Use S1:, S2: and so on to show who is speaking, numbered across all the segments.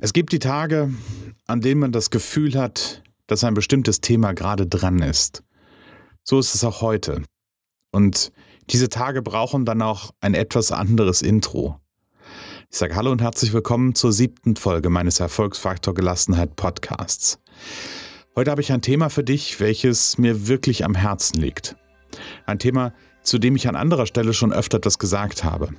S1: Es gibt die Tage, an denen man das Gefühl hat, dass ein bestimmtes Thema gerade dran ist. So ist es auch heute. Und diese Tage brauchen dann auch ein etwas anderes Intro. Ich sage Hallo und herzlich willkommen zur siebten Folge meines Erfolgsfaktor Gelassenheit Podcasts. Heute habe ich ein Thema für dich, welches mir wirklich am Herzen liegt. Ein Thema, zu dem ich an anderer Stelle schon öfter etwas gesagt habe.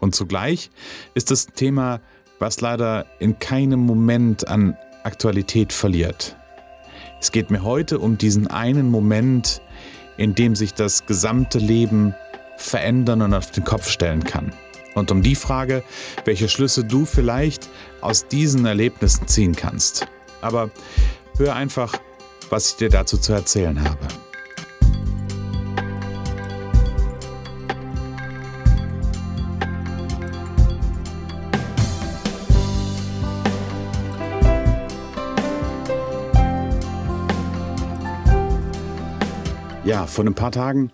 S1: Und zugleich ist das Thema was leider in keinem Moment an Aktualität verliert. Es geht mir heute um diesen einen Moment, in dem sich das gesamte Leben verändern und auf den Kopf stellen kann. Und um die Frage, welche Schlüsse du vielleicht aus diesen Erlebnissen ziehen kannst. Aber hör einfach, was ich dir dazu zu erzählen habe. Ja, vor ein paar Tagen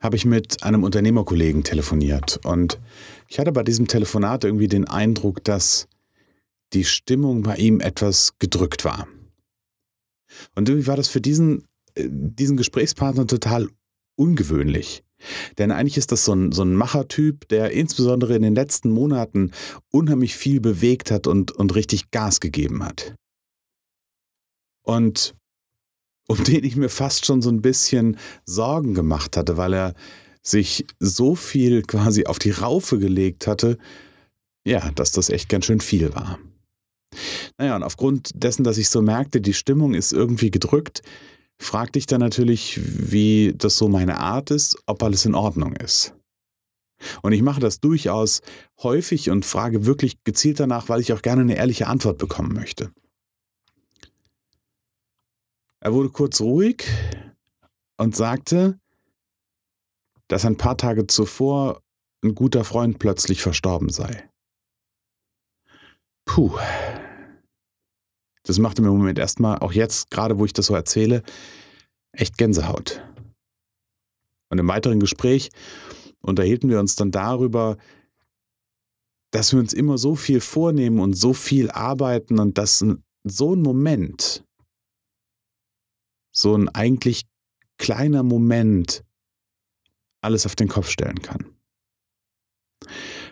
S1: habe ich mit einem Unternehmerkollegen telefoniert und ich hatte bei diesem Telefonat irgendwie den Eindruck, dass die Stimmung bei ihm etwas gedrückt war. Und irgendwie war das für diesen, äh, diesen Gesprächspartner total ungewöhnlich. Denn eigentlich ist das so ein, so ein Machertyp, der insbesondere in den letzten Monaten unheimlich viel bewegt hat und, und richtig Gas gegeben hat. Und um den ich mir fast schon so ein bisschen Sorgen gemacht hatte, weil er sich so viel quasi auf die Raufe gelegt hatte, ja, dass das echt ganz schön viel war. Naja, und aufgrund dessen, dass ich so merkte, die Stimmung ist irgendwie gedrückt, fragte ich dann natürlich, wie das so meine Art ist, ob alles in Ordnung ist. Und ich mache das durchaus häufig und frage wirklich gezielt danach, weil ich auch gerne eine ehrliche Antwort bekommen möchte. Er wurde kurz ruhig und sagte, dass ein paar Tage zuvor ein guter Freund plötzlich verstorben sei. Puh. Das machte mir im Moment erstmal, auch jetzt, gerade wo ich das so erzähle, echt Gänsehaut. Und im weiteren Gespräch unterhielten wir uns dann darüber, dass wir uns immer so viel vornehmen und so viel arbeiten und dass so ein Moment so ein eigentlich kleiner Moment alles auf den Kopf stellen kann.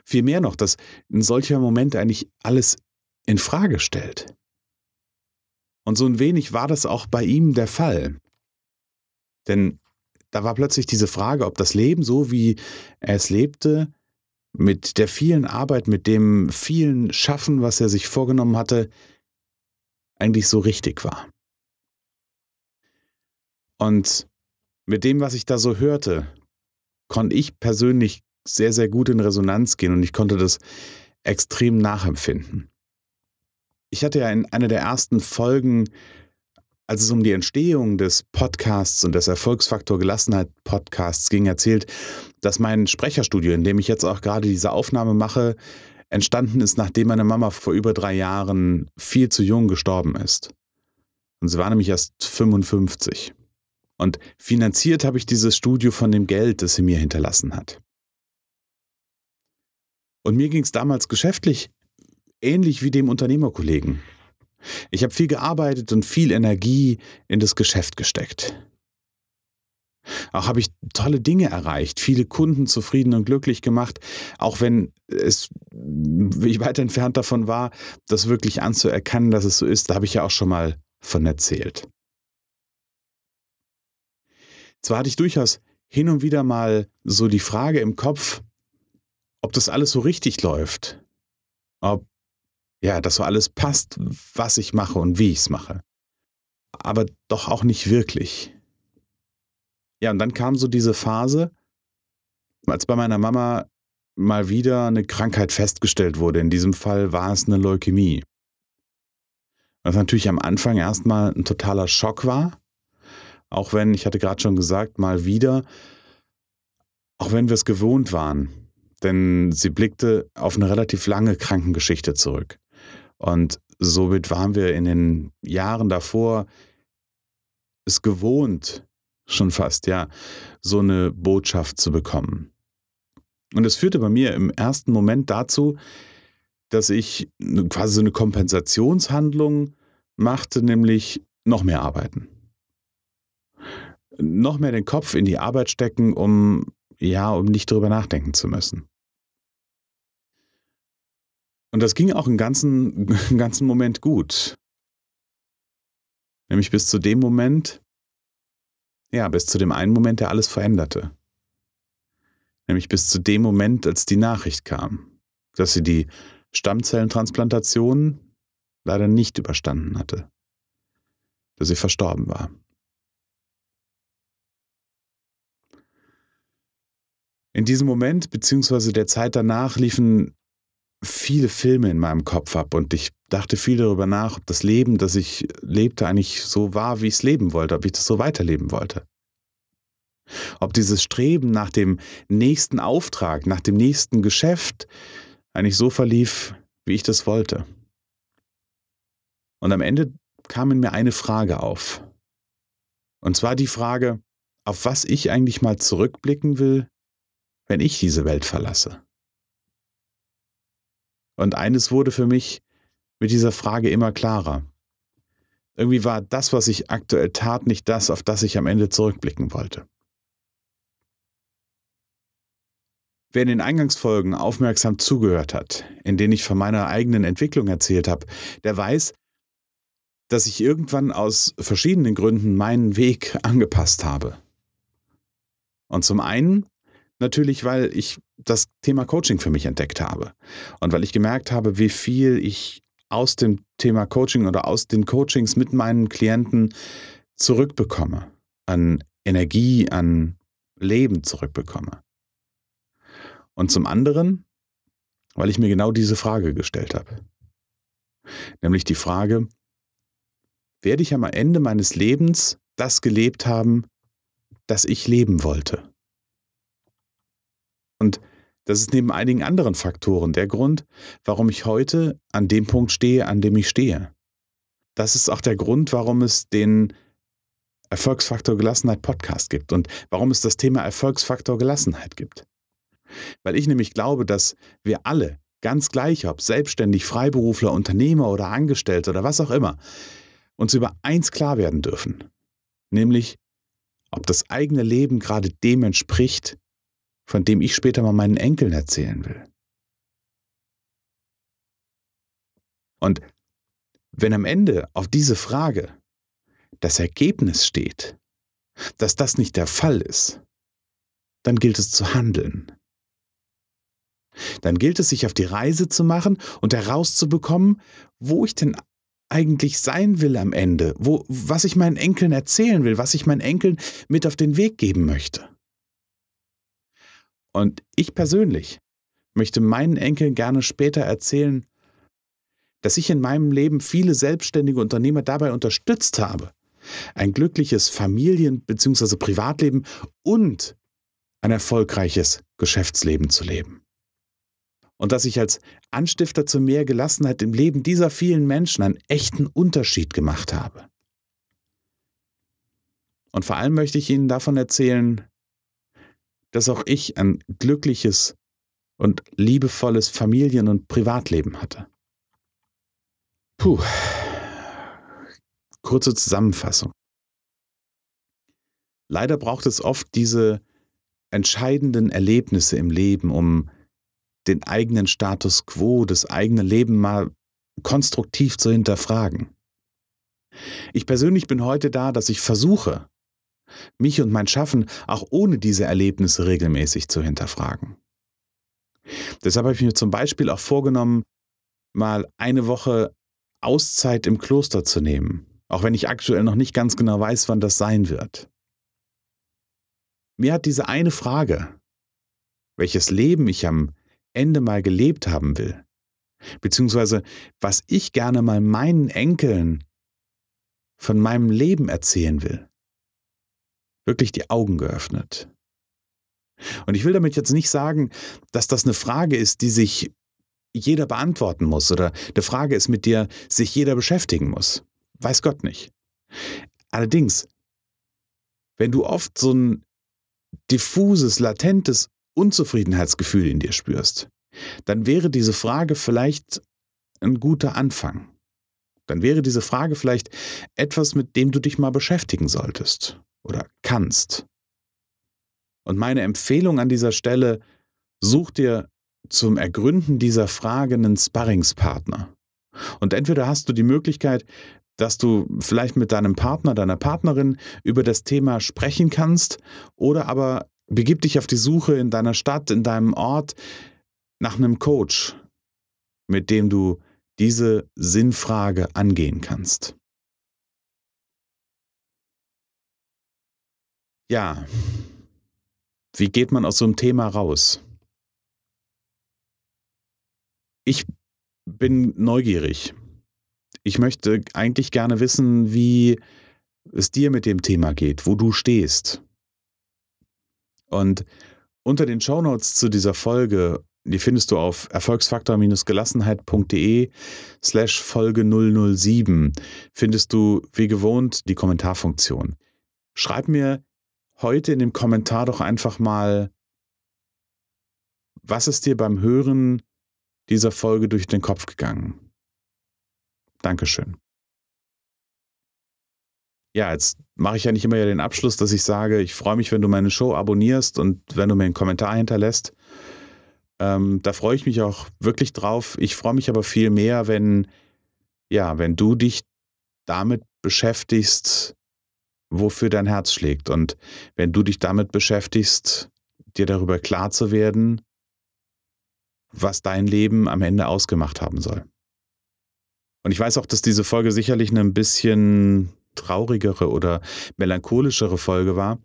S1: Vielmehr noch, dass ein solcher Moment eigentlich alles in Frage stellt. Und so ein wenig war das auch bei ihm der Fall. Denn da war plötzlich diese Frage, ob das Leben, so wie er es lebte, mit der vielen Arbeit, mit dem vielen Schaffen, was er sich vorgenommen hatte, eigentlich so richtig war. Und mit dem, was ich da so hörte, konnte ich persönlich sehr, sehr gut in Resonanz gehen und ich konnte das extrem nachempfinden. Ich hatte ja in einer der ersten Folgen, als es um die Entstehung des Podcasts und des Erfolgsfaktor Gelassenheit Podcasts ging, erzählt, dass mein Sprecherstudio, in dem ich jetzt auch gerade diese Aufnahme mache, entstanden ist, nachdem meine Mama vor über drei Jahren viel zu jung gestorben ist. Und sie war nämlich erst 55. Und finanziert habe ich dieses Studio von dem Geld, das sie mir hinterlassen hat. Und mir ging es damals geschäftlich ähnlich wie dem Unternehmerkollegen. Ich habe viel gearbeitet und viel Energie in das Geschäft gesteckt. Auch habe ich tolle Dinge erreicht, viele Kunden zufrieden und glücklich gemacht, auch wenn es, ich weit entfernt davon war, das wirklich anzuerkennen, dass es so ist, da habe ich ja auch schon mal von erzählt. Zwar hatte ich durchaus hin und wieder mal so die Frage im Kopf, ob das alles so richtig läuft. Ob, ja, das so alles passt, was ich mache und wie ich es mache. Aber doch auch nicht wirklich. Ja, und dann kam so diese Phase, als bei meiner Mama mal wieder eine Krankheit festgestellt wurde. In diesem Fall war es eine Leukämie. Was natürlich am Anfang erstmal ein totaler Schock war. Auch wenn, ich hatte gerade schon gesagt, mal wieder, auch wenn wir es gewohnt waren, denn sie blickte auf eine relativ lange Krankengeschichte zurück. Und somit waren wir in den Jahren davor es gewohnt, schon fast, ja, so eine Botschaft zu bekommen. Und es führte bei mir im ersten Moment dazu, dass ich quasi so eine Kompensationshandlung machte, nämlich noch mehr arbeiten. Noch mehr den Kopf in die Arbeit stecken, um ja, um nicht drüber nachdenken zu müssen. Und das ging auch einen ganzen, einen ganzen Moment gut. Nämlich bis zu dem Moment, ja, bis zu dem einen Moment, der alles veränderte. Nämlich bis zu dem Moment, als die Nachricht kam, dass sie die Stammzellentransplantation leider nicht überstanden hatte. Dass sie verstorben war. In diesem Moment, beziehungsweise der Zeit danach, liefen viele Filme in meinem Kopf ab und ich dachte viel darüber nach, ob das Leben, das ich lebte, eigentlich so war, wie ich es leben wollte, ob ich das so weiterleben wollte. Ob dieses Streben nach dem nächsten Auftrag, nach dem nächsten Geschäft eigentlich so verlief, wie ich das wollte. Und am Ende kam in mir eine Frage auf. Und zwar die Frage, auf was ich eigentlich mal zurückblicken will, wenn ich diese Welt verlasse. Und eines wurde für mich mit dieser Frage immer klarer. Irgendwie war das, was ich aktuell tat, nicht das, auf das ich am Ende zurückblicken wollte. Wer in den Eingangsfolgen aufmerksam zugehört hat, in denen ich von meiner eigenen Entwicklung erzählt habe, der weiß, dass ich irgendwann aus verschiedenen Gründen meinen Weg angepasst habe. Und zum einen natürlich, weil ich das Thema Coaching für mich entdeckt habe und weil ich gemerkt habe, wie viel ich aus dem Thema Coaching oder aus den Coachings mit meinen Klienten zurückbekomme, an Energie, an Leben zurückbekomme. Und zum anderen, weil ich mir genau diese Frage gestellt habe. Nämlich die Frage, werde ich am Ende meines Lebens das gelebt haben, das ich leben wollte? Und das ist neben einigen anderen Faktoren der Grund, warum ich heute an dem Punkt stehe, an dem ich stehe. Das ist auch der Grund, warum es den Erfolgsfaktor Gelassenheit Podcast gibt und warum es das Thema Erfolgsfaktor Gelassenheit gibt. Weil ich nämlich glaube, dass wir alle, ganz gleich ob selbstständig, Freiberufler, Unternehmer oder Angestellte oder was auch immer, uns über eins klar werden dürfen, nämlich ob das eigene Leben gerade dem entspricht, von dem ich später mal meinen Enkeln erzählen will. Und wenn am Ende auf diese Frage das Ergebnis steht, dass das nicht der Fall ist, dann gilt es zu handeln. Dann gilt es, sich auf die Reise zu machen und herauszubekommen, wo ich denn eigentlich sein will am Ende, wo, was ich meinen Enkeln erzählen will, was ich meinen Enkeln mit auf den Weg geben möchte. Und ich persönlich möchte meinen Enkeln gerne später erzählen, dass ich in meinem Leben viele selbstständige Unternehmer dabei unterstützt habe, ein glückliches Familien- bzw. Privatleben und ein erfolgreiches Geschäftsleben zu leben. Und dass ich als Anstifter zu mehr Gelassenheit im Leben dieser vielen Menschen einen echten Unterschied gemacht habe. Und vor allem möchte ich Ihnen davon erzählen, dass auch ich ein glückliches und liebevolles Familien- und Privatleben hatte. Puh. Kurze Zusammenfassung. Leider braucht es oft diese entscheidenden Erlebnisse im Leben, um den eigenen Status quo, das eigene Leben mal konstruktiv zu hinterfragen. Ich persönlich bin heute da, dass ich versuche, mich und mein Schaffen auch ohne diese Erlebnisse regelmäßig zu hinterfragen. Deshalb habe ich mir zum Beispiel auch vorgenommen, mal eine Woche Auszeit im Kloster zu nehmen, auch wenn ich aktuell noch nicht ganz genau weiß, wann das sein wird. Mir hat diese eine Frage, welches Leben ich am Ende mal gelebt haben will, beziehungsweise was ich gerne mal meinen Enkeln von meinem Leben erzählen will, wirklich die Augen geöffnet. Und ich will damit jetzt nicht sagen, dass das eine Frage ist, die sich jeder beantworten muss oder eine Frage ist, mit der sich jeder beschäftigen muss. Weiß Gott nicht. Allerdings, wenn du oft so ein diffuses, latentes Unzufriedenheitsgefühl in dir spürst, dann wäre diese Frage vielleicht ein guter Anfang. Dann wäre diese Frage vielleicht etwas, mit dem du dich mal beschäftigen solltest oder kannst. Und meine Empfehlung an dieser Stelle, such dir zum Ergründen dieser Frage einen Sparringspartner. Und entweder hast du die Möglichkeit, dass du vielleicht mit deinem Partner, deiner Partnerin über das Thema sprechen kannst, oder aber begib dich auf die Suche in deiner Stadt, in deinem Ort nach einem Coach, mit dem du diese Sinnfrage angehen kannst. Ja, wie geht man aus so einem Thema raus? Ich bin neugierig. Ich möchte eigentlich gerne wissen, wie es dir mit dem Thema geht, wo du stehst. Und unter den Shownotes zu dieser Folge, die findest du auf erfolgsfaktor-gelassenheit.de slash Folge 007, findest du wie gewohnt die Kommentarfunktion. Schreib mir heute in dem Kommentar doch einfach mal, was ist dir beim Hören dieser Folge durch den Kopf gegangen? Dankeschön. Ja, jetzt mache ich ja nicht immer ja den Abschluss, dass ich sage, ich freue mich, wenn du meine Show abonnierst und wenn du mir einen Kommentar hinterlässt. Ähm, da freue ich mich auch wirklich drauf. Ich freue mich aber viel mehr, wenn, ja, wenn du dich damit beschäftigst, wofür dein Herz schlägt. Und wenn du dich damit beschäftigst, dir darüber klar zu werden, was dein Leben am Ende ausgemacht haben soll. Und ich weiß auch, dass diese Folge sicherlich eine ein bisschen traurigere oder melancholischere Folge war.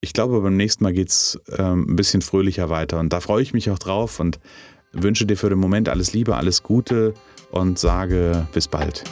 S1: Ich glaube, beim nächsten Mal geht es ähm, ein bisschen fröhlicher weiter. Und da freue ich mich auch drauf und wünsche dir für den Moment alles Liebe, alles Gute und sage bis bald.